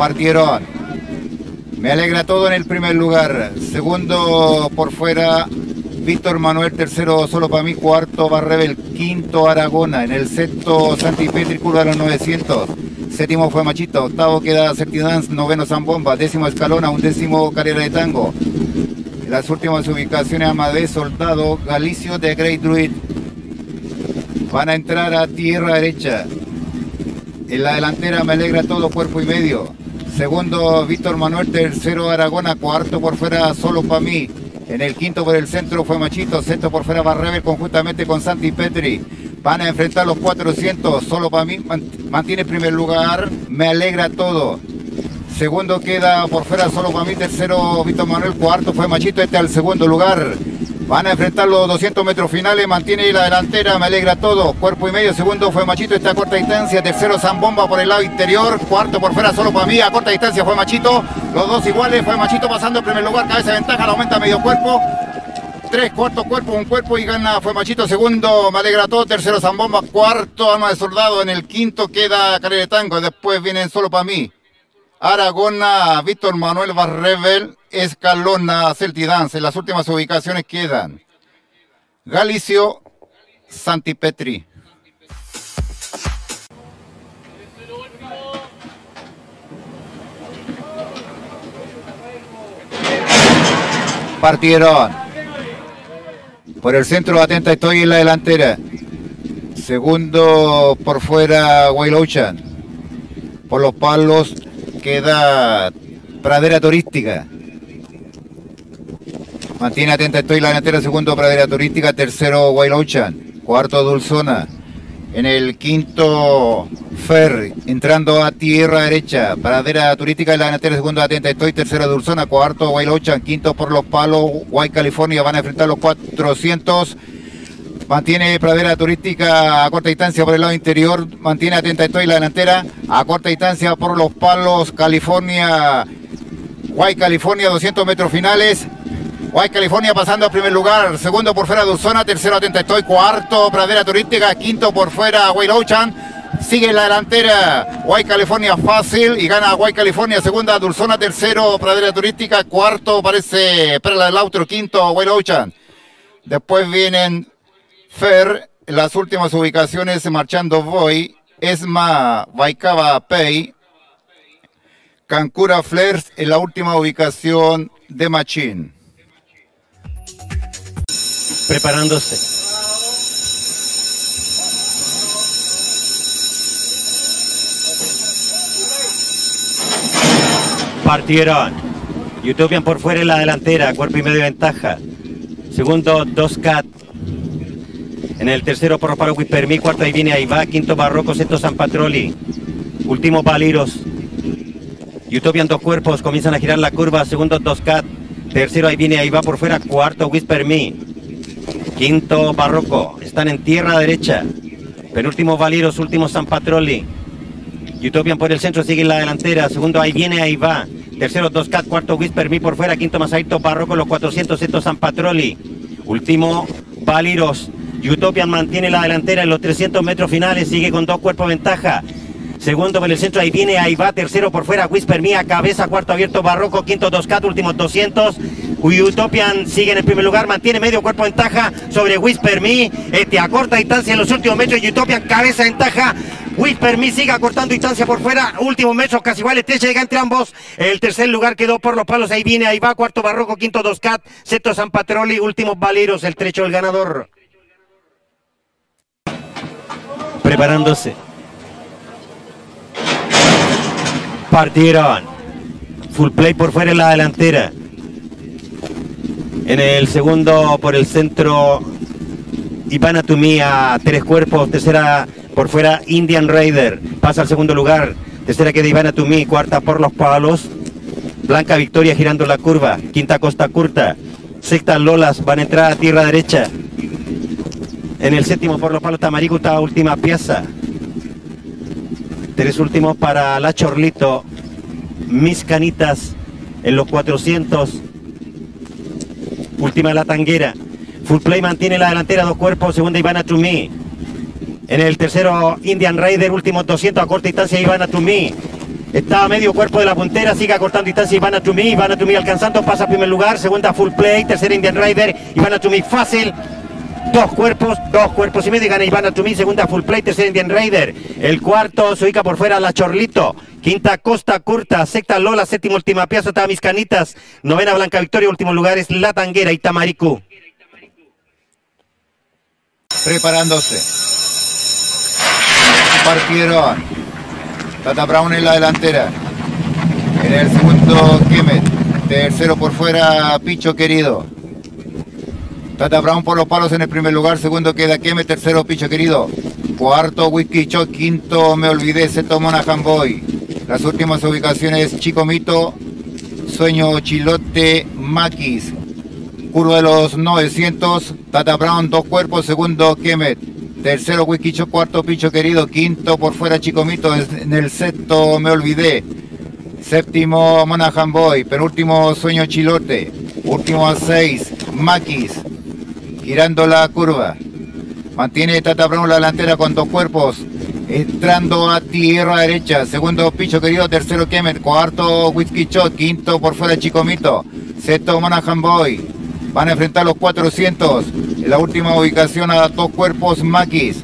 Partieron. Me alegra todo en el primer lugar. Segundo por fuera, Víctor Manuel. Tercero solo para mí. Cuarto Barrebel. Quinto Aragona. En el sexto Santi Petri, curva los 900. Séptimo fue Machito. Octavo queda Certidans. Noveno Zambomba. Décimo Escalona. Undécimo Carrera de Tango. Las últimas ubicaciones Amadé Soldado. Galicio de Great Druid. Van a entrar a tierra derecha. En la delantera me alegra todo cuerpo y medio. Segundo, Víctor Manuel. Tercero, Aragona. Cuarto por fuera, solo para mí. En el quinto por el centro fue Machito. Sexto por fuera, Barrever conjuntamente con Santi Petri. Van a enfrentar los 400. Solo para mí mantiene primer lugar. Me alegra todo. Segundo queda por fuera solo para mí. Tercero, Víctor Manuel. Cuarto fue Machito. Este al segundo lugar. Van a enfrentar los 200 metros finales, mantiene la delantera, me alegra todo. Cuerpo y medio, segundo fue Machito, está a corta distancia. Tercero Zambomba por el lado interior. Cuarto por fuera solo para mí, a corta distancia fue Machito. Los dos iguales, fue Machito pasando en primer lugar, cabeza ventaja, la aumenta medio cuerpo. Tres, cuarto cuerpo, un cuerpo y gana fue Machito. Segundo, me alegra todo. Tercero Zambomba, cuarto, arma de soldado. En el quinto queda Carrera de Tango. Después vienen solo para mí. Aragona, Víctor Manuel Barrevel, Escalona, Celtidance. Las últimas ubicaciones quedan Galicio, Santipetri. Partieron. Por el centro, atenta, estoy en la delantera. Segundo por fuera, Wailochan. Por los palos queda Pradera Turística. Mantiene atenta, estoy la delantera, segundo Pradera Turística, tercero Ocean, cuarto Dulzona. En el quinto Fer, entrando a tierra derecha, Pradera Turística, la delantera, segundo atenta, estoy, tercero Dulzona, cuarto Ocean, quinto por los palos, White California, van a enfrentar los 400. Mantiene pradera turística a corta distancia por el lado interior. Mantiene atenta estoy la delantera. A corta distancia por los palos. California. White California 200 metros finales. White California pasando a primer lugar. Segundo por fuera Dulzona. Tercero atenta estoy. Cuarto pradera turística. Quinto por fuera Whale Ocean. Sigue la delantera White California fácil y gana White California. Segunda Dulzona. Tercero pradera turística. Cuarto parece Perla del Austro. Quinto Whale Ocean. Después vienen Fer, las últimas ubicaciones marchando Voy, Esma, Baikaba Pei, Cancura Flares en la última ubicación de Machín. Preparándose. Partieron. Utopian por fuera en la delantera, cuerpo y medio ventaja. Segundo, dos cat. En el tercero, Porro Paro Permí, cuarto ahí viene ahí va, quinto Barroco, sexto San Patroli. Último Paliros. Utopian dos cuerpos, comienzan a girar la curva, segundo dos cat. Tercero ahí viene ahí va por fuera, cuarto Whisper Me. Quinto Barroco, están en tierra derecha. Penúltimo Valiros, último San Patroli. Utopian por el centro, sigue en la delantera. Segundo ahí viene, ahí va. Tercero dos cat, cuarto Whisper por fuera, quinto Masaito Barroco, los 400, sexto San Patroli. Último Valiros. Utopian mantiene la delantera en los 300 metros finales, sigue con dos cuerpos de ventaja. Segundo por el centro, ahí viene, ahí va, tercero por fuera, Whisper Mía, cabeza, cuarto abierto, Barroco, quinto Doscat, últimos 200. Utopian sigue en el primer lugar, mantiene medio cuerpo de ventaja sobre Whisper Me, este, a corta distancia en los últimos metros, Utopian cabeza de ventaja. Whisper Me sigue acortando distancia por fuera, últimos metros casi igual, estrecha llega entre ambos. El tercer lugar quedó por los palos, ahí viene, ahí va, cuarto Barroco, quinto Doscat, sexto San Patroli, últimos Valeros, el trecho del ganador. Preparándose. Partieron. Full play por fuera en la delantera. En el segundo por el centro Ivana Tumi a tres cuerpos. Tercera por fuera Indian Raider. Pasa al segundo lugar. Tercera queda Ivana Tumi. Cuarta por los palos. Blanca Victoria girando la curva. Quinta Costa Curta. Sexta Lolas van a entrar a tierra derecha. En el séptimo por los palos está última pieza. Tres últimos para la Chorlito. Mis canitas en los 400. Última la tanguera. Full play mantiene la delantera, dos cuerpos. Segunda Ivana Trumí. En el tercero Indian Raider, último 200 a corta distancia Ivana Trumí. Está a medio cuerpo de la puntera, sigue acortando distancia Ivana Tumi, Ivana Tumi alcanzando, pasa a primer lugar, segunda full play, tercera Indian Rider, Ivana Tumi fácil, dos cuerpos, dos cuerpos y medio, gana Ivana Tumi, segunda full play, tercera Indian Rider, el cuarto se ubica por fuera la Chorlito, quinta Costa Curta, sexta Lola, séptima Última Piazza, Mis Canitas, novena Blanca Victoria, último lugar es La Tanguera y Tamaricu. Preparándose. Partieron. Tata Brown en la delantera. En el segundo, Kemet. Tercero por fuera, Picho querido. Tata Brown por los palos en el primer lugar. Segundo queda Kemet. Tercero, Picho querido. Cuarto, Whisky. Quinto, me olvidé, Seto Monahan Boy. Las últimas ubicaciones, Chico Mito, Sueño Chilote, Maquis. Curvo de los 900, Tata Brown, dos cuerpos. Segundo, Kemet. Tercero, Wikicho. Cuarto, Picho Querido. Quinto, por fuera, Chicomito. En el sexto, Me Olvidé. Séptimo, Monahan Boy. Penúltimo, Sueño Chilote. Último a seis, Maquis. Girando la curva. Mantiene Tata Brown la delantera con dos cuerpos. Entrando a tierra derecha. Segundo, Picho Querido. Tercero, Kemet. Cuarto, Whisky Shot. Quinto, por fuera, Chicomito. Sexto, Monahan Boy. Van a enfrentar los 400. En la última ubicación a dos cuerpos Maquis.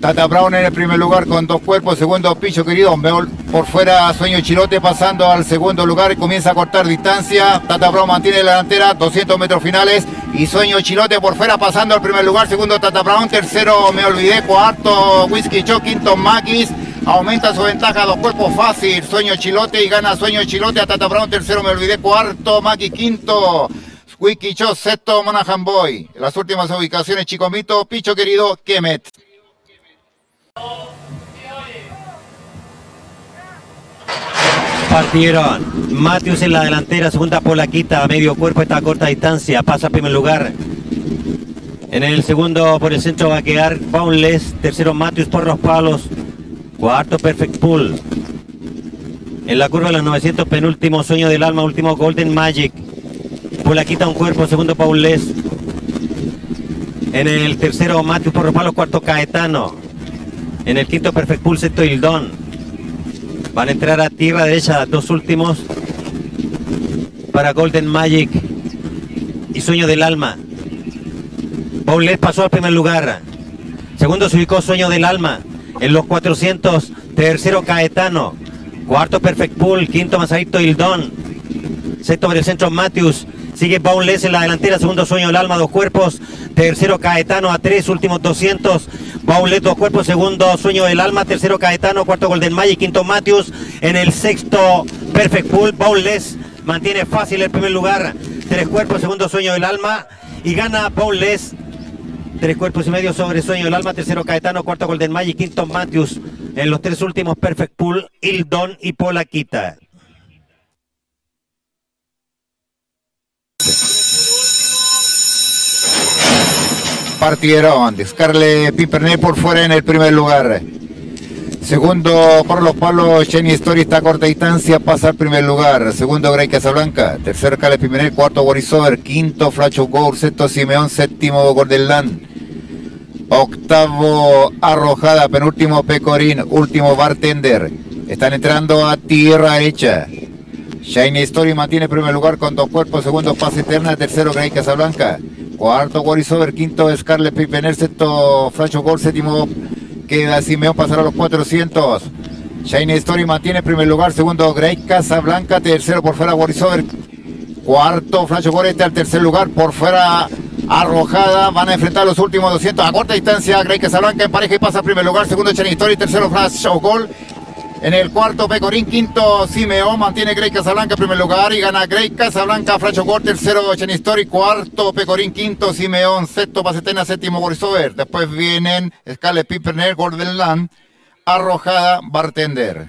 Tata Brown en el primer lugar con dos cuerpos. Segundo Picho querido. Por fuera Sueño Chilote pasando al segundo lugar comienza a cortar distancia. Tata Brown mantiene la delantera. 200 metros finales. Y Sueño Chilote por fuera pasando al primer lugar. Segundo Tata Brown. Tercero Me Olvidé. Cuarto Whisky Cho. Quinto Maquis. Aumenta su ventaja, dos cuerpos fácil. Sueño Chilote y gana Sueño Chilote a Tata Brown. Tercero me olvidé. Cuarto Maquis. Quinto Wikicho, Seto, Monahan Boy. Las últimas ubicaciones, Chicomito, Picho Querido, Kemet. Partieron. Matthews en la delantera, segunda Polaquita, medio cuerpo, está a corta distancia, pasa a primer lugar. En el segundo por el centro va a quedar Boundless, tercero Matthews por los palos, cuarto Perfect Pool. En la curva de los 900, penúltimo Sueño del Alma, último Golden Magic la quita un cuerpo, segundo Paul Les. En el tercero Matthew Porropalo, cuarto Caetano. En el quinto Perfect Pool, sexto Hildón. Van a entrar a tierra derecha, dos últimos para Golden Magic y Sueño del Alma. Paul Les pasó al primer lugar. Segundo se ubicó Sueño del Alma. En los 400, tercero Caetano. Cuarto Perfect Pool, quinto Masarito Hildón. Sexto el centro Matthews. Sigue Boundless en la delantera, segundo sueño el alma, dos cuerpos. Tercero Caetano a tres, últimos 200. Boundless, dos cuerpos, segundo sueño del alma. Tercero Caetano, cuarto Golden quinto Matthews. En el sexto Perfect Pool, Boundless mantiene fácil el primer lugar. Tres cuerpos, segundo sueño del alma. Y gana Boundless. Tres cuerpos y medio sobre Sueño del Alma, tercero Caetano, cuarto Golden Magic, quinto Matthews. En los tres últimos Perfect Pool, Hildon y Polaquita. Partieron. Scarlett Pimpernel por fuera en el primer lugar. Segundo por los palos, Jenny Story está a corta distancia, pasa al primer lugar. Segundo, Grey Casablanca. Tercero, Cale Pimpernel. Cuarto, Borisover. Quinto, Flash of. Sexto, Simeón. Séptimo, Land. Octavo, Arrojada. Penúltimo, Pecorín. Último, Bartender. Están entrando a tierra hecha. Shiny Story mantiene primer lugar con dos cuerpos, segundo Paz Eterna, tercero Grey Casablanca, cuarto Over, quinto Scarlet Pipener, sexto Flash Gold, séptimo queda Simeón pasará a los 400. Shiny Story mantiene primer lugar, segundo Grey Casablanca, tercero por fuera Over, cuarto Flash Gold está al tercer lugar, por fuera Arrojada, van a enfrentar los últimos 200 a corta distancia, Grey Casablanca en pareja y pasa primer lugar, segundo Shiny Story, tercero Flash Gold, en el cuarto, Pecorín, quinto, Simeón, mantiene Grey Casablanca en primer lugar y gana Grey Casablanca, Fracho Gort, tercero, Story, cuarto, Pecorín, quinto, Simeón, sexto, Pasetena, séptimo, Borisover. Después vienen Scarlett Piperner, Golden Land, Arrojada, Bartender.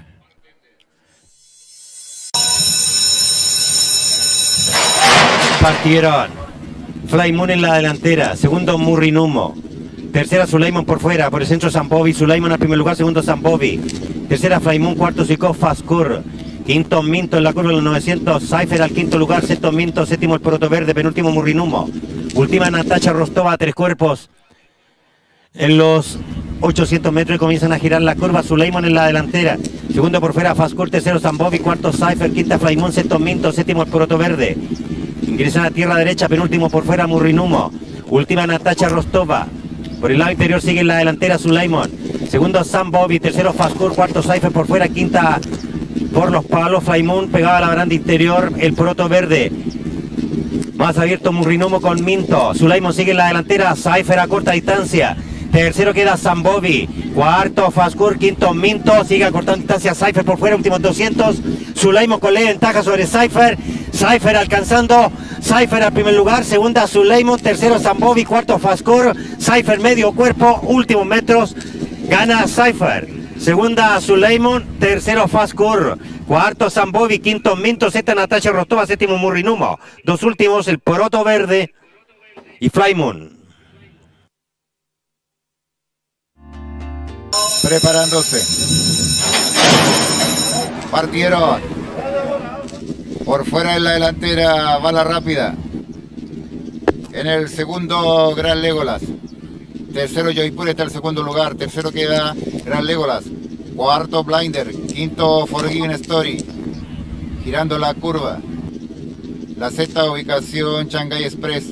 Partieron. Fly Moon en la delantera, segundo Murrinumo, Tercera Suleiman por fuera, por el centro Zambovi. Suleiman al primer lugar, segundo Zambovi. Tercera Flaimón, cuarto Sikov Faskur. Quinto Minto en la curva de los 900. Cypher al quinto lugar, sexto Minto, séptimo el Proto Verde, penúltimo Murrinumo. Última Natacha Rostova, tres cuerpos. En los 800 metros comienzan a girar la curva. Suleiman en la delantera. Segundo por fuera Fascur, tercero Zambovi, cuarto Cypher, quinta Flaimón, sexto Minto, séptimo el Proto Verde. Ingresan a tierra derecha, penúltimo por fuera Murrinumo. Última Natacha Rostova. Por el lado interior sigue en la delantera Sulaimon. Segundo Sam Bobby, tercero Fascur, cuarto Cypher por fuera, quinta por los palos Flaimón, pegaba a la baranda interior el Proto Verde. Más abierto Murrinomo con Minto. Sulaimon sigue en la delantera, Cypher a corta distancia. Tercero queda Zambovi. Cuarto Fascur. Quinto Minto. Sigue a corta distancia Cypher por fuera. Últimos 200. Sulaimon con ley ventaja sobre Cypher. Cypher alcanzando. Cypher al primer lugar. Segunda Sulaimon. Tercero Zambovi. Cuarto Fascur. Cypher medio cuerpo. Últimos metros. Gana Cypher. Segunda Sulaimon. Tercero Fascur. Cuarto Zambovi. Quinto Minto. Sexta Natasha Rostova. Séptimo Murrinumo. Dos últimos el Poroto Verde y Flymon. Preparándose. Partieron. Por fuera en la delantera, bala rápida. En el segundo, Gran Legolas. Tercero, Joypur está en el segundo lugar. Tercero queda Gran Legolas. Cuarto, Blinder. Quinto, Forgiven Story. Girando la curva. La sexta ubicación, Shanghai Express.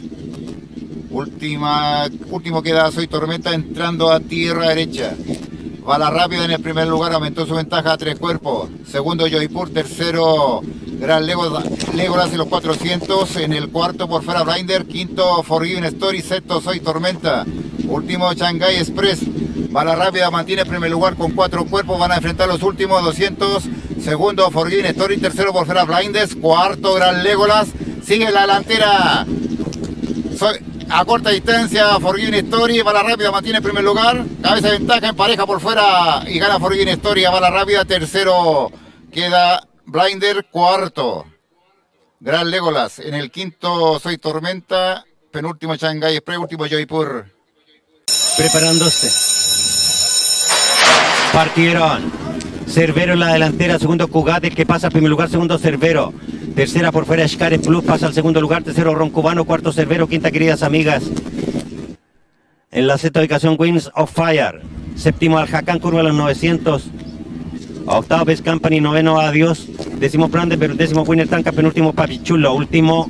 Última, último queda Soy Tormenta entrando a tierra derecha. Bala rápida en el primer lugar, aumentó su ventaja a tres cuerpos. Segundo, Joypur. Tercero, Gran Legolas, y los 400. En el cuarto, por fuera, Blinder. Quinto, Forgiven Story. Sexto, Soy Tormenta. Último, Shanghai Express. Bala rápida mantiene primer lugar con cuatro cuerpos. Van a enfrentar los últimos 200. Segundo, Forgiven Story. Tercero, por fuera, Blinders. Cuarto, Gran Legolas. Sigue la delantera. Soy, a corta distancia, Forgiven Story, bala rápida mantiene primer lugar, cabeza de ventaja en pareja por fuera y gana Forgiven Story a bala rápida, tercero queda Blinder, cuarto, Gran Legolas, en el quinto Soy Tormenta, penúltimo Shanghai Spray, último Joypur. Preparándose. Partieron. Cervero en la delantera, segundo Cugate, que pasa al primer lugar, segundo Cervero. Tercera por fuera, Escares Plus pasa al segundo lugar. Tercero, Roncubano. Cuarto, Cervero. Quinta, queridas amigas. En la sexta ubicación, Wings of Fire. Séptimo, Aljacán, curva a los 900. Octavo, Best Company. Noveno, Adiós. Décimo, Brandenburg. Décimo, Winner Tanca. Penúltimo, Papichulo. Último,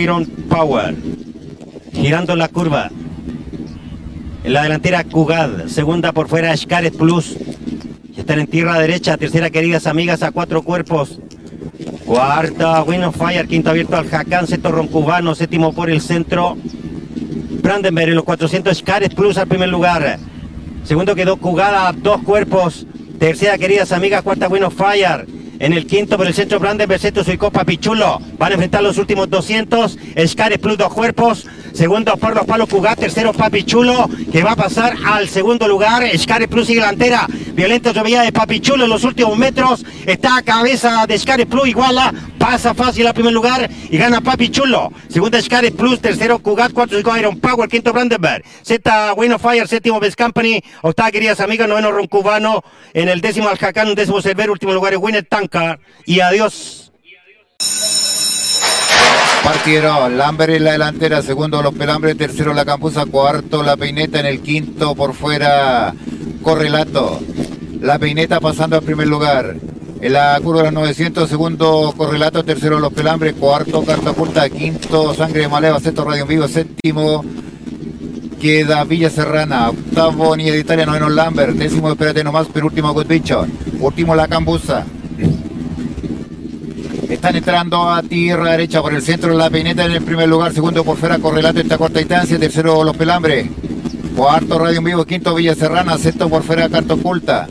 Iron Power. Girando la curva. En la delantera, Cugad. Segunda por fuera, Escares Plus. Están en tierra derecha. Tercera, queridas amigas, a cuatro cuerpos. Cuarta, Win Fire, quinto abierto al Jacán, sexto Roncubano, séptimo por el centro. Brandenberg en los 400 Cares Plus al primer lugar. Segundo quedó Cugada, dos cuerpos. Tercera, queridas amigas, cuarta of Fire. En el quinto por el centro Brandenberg, sexto Suicó Papichulo. Van a enfrentar los últimos 200. Scares Plus, dos cuerpos. Segundo por los palos Cugat. Tercero Papichulo, que va a pasar al segundo lugar. Scares Plus y delantera. Violenta llovía de Papichulo en los últimos metros. Está a cabeza de Scares Plus, iguala. Pasa fácil al primer lugar y gana Papichulo. Segunda Scares Plus, tercero Cugat, cuarto Iron Power, quinto Brandenberg. Sexta Win of Fire, séptimo Best Company. Octava, queridas amigas, noveno Roncubano. En el décimo Aljacán, décimo Cerver, último lugar es Winner Tank y adiós. Partieron Lambert en la delantera, segundo Los Pelambres, tercero La Campusa, cuarto La Peineta en el quinto, por fuera Correlato. La Peineta pasando al primer lugar. En la curva de los 900, segundo Correlato, tercero Los Pelambres, cuarto Cartapulta, quinto Sangre de Maleva, sexto Radio en Vivo, séptimo queda Villa Serrana, octavo Niña noveno Lambert, décimo Espérate Nomás, penúltimo Good Bicho, último La Cambusa. Están entrando a tierra derecha por el centro la peineta en el primer lugar, segundo por fuera Correlato esta corta distancia, tercero Los Pelambres, cuarto Radio en Vivo, quinto Villa Serrana, sexto por fuera Carta Oculta,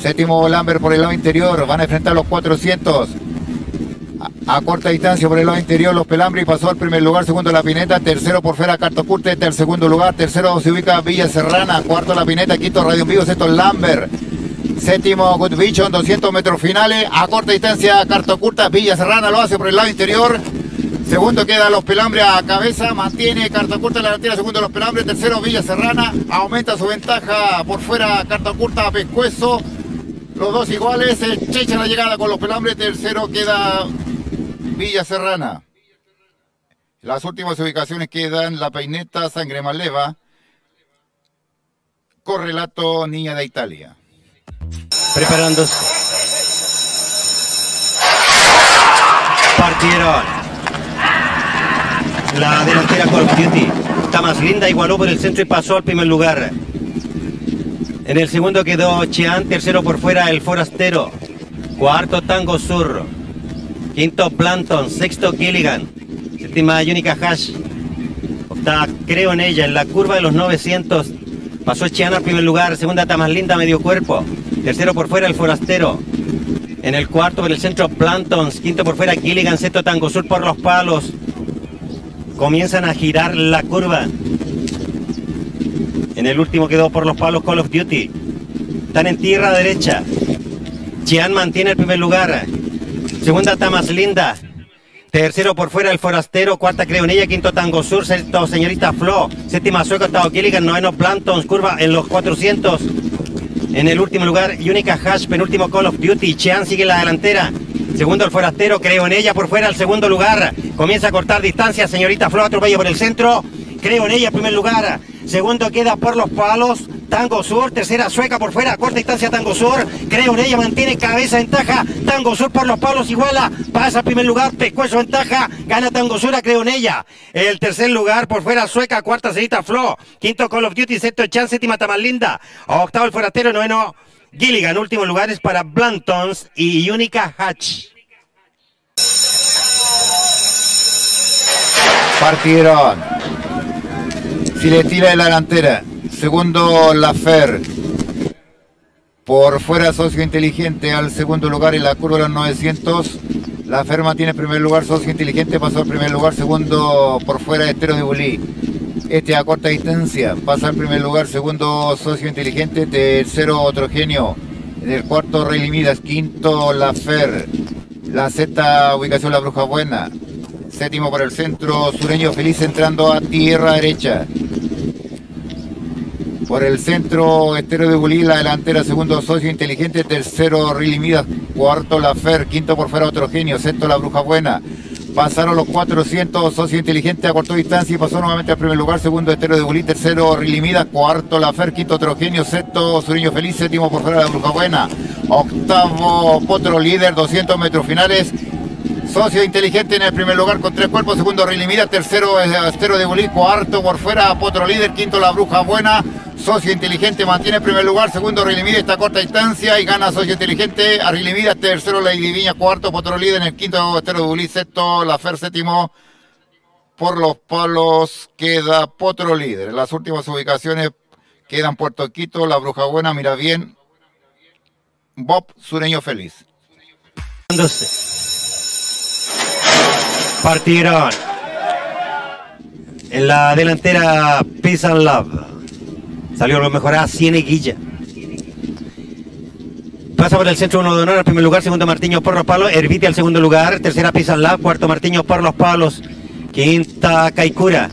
séptimo Lambert por el lado interior, van a enfrentar los 400. A, corta distancia por el lado interior, Los Pelambres pasó al primer lugar, segundo La Pineta, tercero por fuera Carta Oculta, este el segundo lugar, tercero se ubica Villa Serrana, cuarto La Pineta, quinto Radio en Vivo, sexto Lambert. Séptimo Good Vision, 200 metros finales. A corta distancia, Carta Oculta. Villa Serrana lo hace por el lado interior. Segundo queda Los Pelambres a cabeza. Mantiene Carta Oculta en la delantera. Segundo Los Pelambres. Tercero Villa Serrana. Aumenta su ventaja por fuera Carta Oculta a Pescuezo. Los dos iguales. Se checha la llegada con Los Pelambres. Tercero queda Villa Serrana. Las últimas ubicaciones quedan La Peineta, Sangre Maleva. Correlato Niña de Italia. Preparándose. Partieron. La delantera Call of Duty. Está más linda, igualó por el centro y pasó al primer lugar. En el segundo quedó Chean, tercero por fuera el Forastero. Cuarto Tango Sur. Quinto Planton, sexto Gilligan. Séptima Unica Hash. Octava Creo en ella, en la curva de los 900. Pasó Chean al primer lugar, segunda está más linda, medio cuerpo. Tercero por fuera el Forastero. En el cuarto por el centro Plantons. Quinto por fuera Gilligan. Sexto Tango Sur por los palos. Comienzan a girar la curva. En el último quedó por los palos Call of Duty. Están en tierra derecha. Chian mantiene el primer lugar. Segunda más linda. Tercero por fuera el forastero, cuarta creo en ella, quinto Tango Sur, sexto señorita Flo, séptima Sueco, octavo Gilligan, noveno Plantons, curva en los 400. En el último lugar, Unica Hash, penúltimo Call of Duty, Chean sigue en la delantera. Segundo el forastero, creo en ella por fuera el segundo lugar. Comienza a cortar distancia, señorita Flo, atropello por el centro. Creo en ella primer lugar. Segundo queda por los palos. Tango Sur, tercera sueca por fuera, corta distancia Tango Sur, creo en ella, mantiene cabeza ventaja, Tango Sur por los palos iguala, pasa a primer lugar, pescuezo ventaja, gana Tango Sur, creo en ella. El tercer lugar por fuera sueca, cuarta cerita Flo, quinto Call of Duty, sexto Chan, séptima Linda, octavo el forastero, noveno Gilligan, último lugar es para Blantons y Unica Hatch. Partieron. tira de la delantera. Segundo, Lafer. Por fuera, Socio Inteligente al segundo lugar en la curva de los 900. La Ferma tiene primer lugar, Socio Inteligente pasó al primer lugar. Segundo, por fuera, Estero de Bulí. Este a corta distancia pasa al primer lugar. Segundo, Socio Inteligente. Tercero, Otro Genio. En el cuarto, Rey Limidas. Quinto, La Fer. La Z, ubicación La Bruja Buena. Séptimo por el centro, Sureño Feliz entrando a tierra derecha. Por el centro, Estero de Bulí, la delantera, segundo Socio Inteligente, tercero Rili Midas, cuarto La Fer, quinto por fuera Otro Genio, sexto La Bruja Buena. Pasaron los 400, Socio Inteligente a corto distancia y pasó nuevamente al primer lugar, segundo Estero de Bulí, tercero Rili Midas, cuarto La Fer, quinto Otro Genio, sexto Sureño Feliz, séptimo por fuera La Bruja Buena. Octavo Potro líder, 200 metros finales Socio inteligente en el primer lugar con tres cuerpos, segundo Rilimida, tercero Estero de Bulí, cuarto por fuera Potro líder, quinto La Bruja Buena, Socio inteligente mantiene el primer lugar, segundo Rilimida esta corta distancia y gana Socio inteligente a Rilimida, tercero La Viña, cuarto Potro líder en el quinto Estero de Bulí, sexto La Fer, séptimo por los palos queda Potro líder. Las últimas ubicaciones quedan Puerto Quito, La Bruja Buena, mira bien, Bob Sureño Feliz. Partieron. En la delantera Peace and Love. Salió lo mejor a Cieneguilla. Pasa por el centro uno de honor al primer lugar, segundo Martiño por los palos, Hervite al segundo lugar, tercera Peace and Love, cuarto Martiño por los palos, quinta Caicura.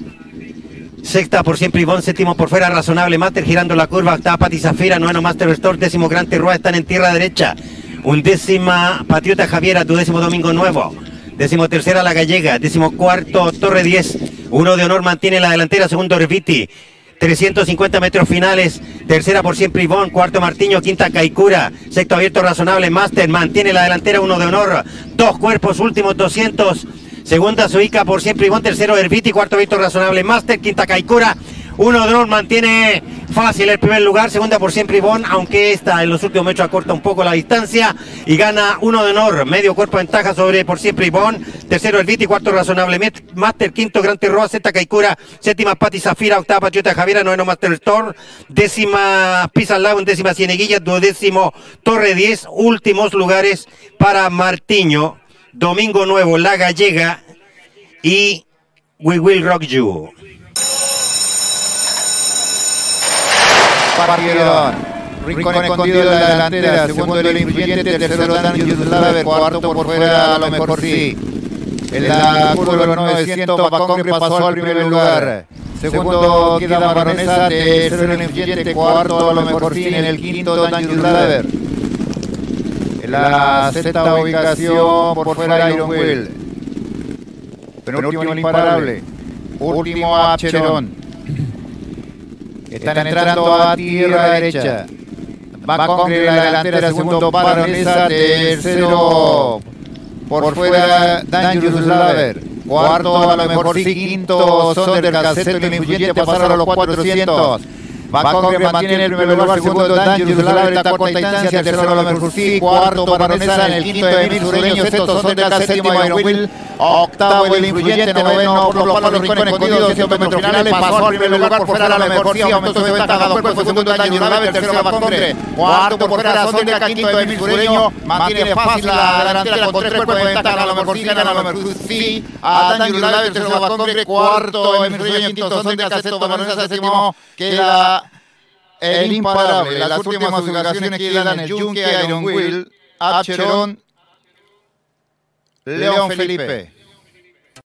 Sexta por siempre Ivonne, séptimo por fuera Razonable Master girando la curva, octava Pati Zafira, noveno Master Store, décimo Gran Terrua están en tierra derecha. Undécima Patriota Javiera, tu décimo Domingo Nuevo. Décimo tercera La Gallega. Décimo cuarto Torre 10. Uno de honor mantiene la delantera. Segundo Reviti. 350 metros finales. Tercera por siempre Ivón. Cuarto Martiño. Quinta Caicura. Sexto abierto razonable. Master mantiene la delantera. Uno de honor. Dos cuerpos. Últimos 200. Segunda Suica por siempre Ivón. Tercero Herviti. Cuarto abierto razonable. Master. Quinta Caicura. Uno de honor mantiene fácil el primer lugar, segunda por siempre Ivonne, aunque esta en los últimos metros acorta un poco la distancia y gana uno de honor, medio cuerpo ventaja sobre por siempre Ivonne, tercero el Viti, cuarto razonable Master, quinto Gran Terroa, sexta Caicura, séptima Pati Zafira, octava Patriota Javiera, noveno Master Store, décima Pisa Lago, décima Cieneguilla, duodécimo Torre 10, últimos lugares para Martiño, Domingo Nuevo, La Gallega y We Will Rock You. Partieron. Rincón escondido en la delantera, segundo el influyente, tercero Dan Yuslaver, cuarto por fuera, a lo mejor sí. En la curva de los 900, Papacongre pasó al primer lugar. Segundo queda Baronesa, tercero el influyente, cuarto a lo mejor sí. En el quinto Dan Yuslaver. En la sexta ubicación, por fuera Iron Will. Penúltimo el imparable. Último Acheron. Están entrando a tierra derecha. Va con la delantera, segundo Baronesa, tercero por fuera Dangerous Laver. Cuarto, a lo mejor sí, quinto, Sondergaard, el influyente, pasaron a los 400. Bacongre mantiene el primer lugar, segundo Dangerous Laver está a corta distancia, tercero lo mejor sí, cuarto Baronesa, en el quinto Emil Sureño, sexto Sondergaard, séptimo Iron Will, octavo el influyente, noveno por los palos rincones escondidos, 200 metros finales, pasó al primer lugar por fuera, a lo mejor sí, aumentó su ventaja, dos cuerpos, segundo Dangerous Laver, tercero Bacongre, cuarto por fuera Sondergaard, quinto Emil Sureño, mantiene fácil la delantera con tres cuerpos de ventaja, a lo mejor sí, gana a lo mejor sí, a Dangerous Laver, tercero Bacongre, cuarto Emil Sureño, quinto Sondergaard, sexto Baronesa, séptimo queda el imparable. Las últimas ubicaciones quedan el Yunque, Iron Will, Acheron, León Felipe.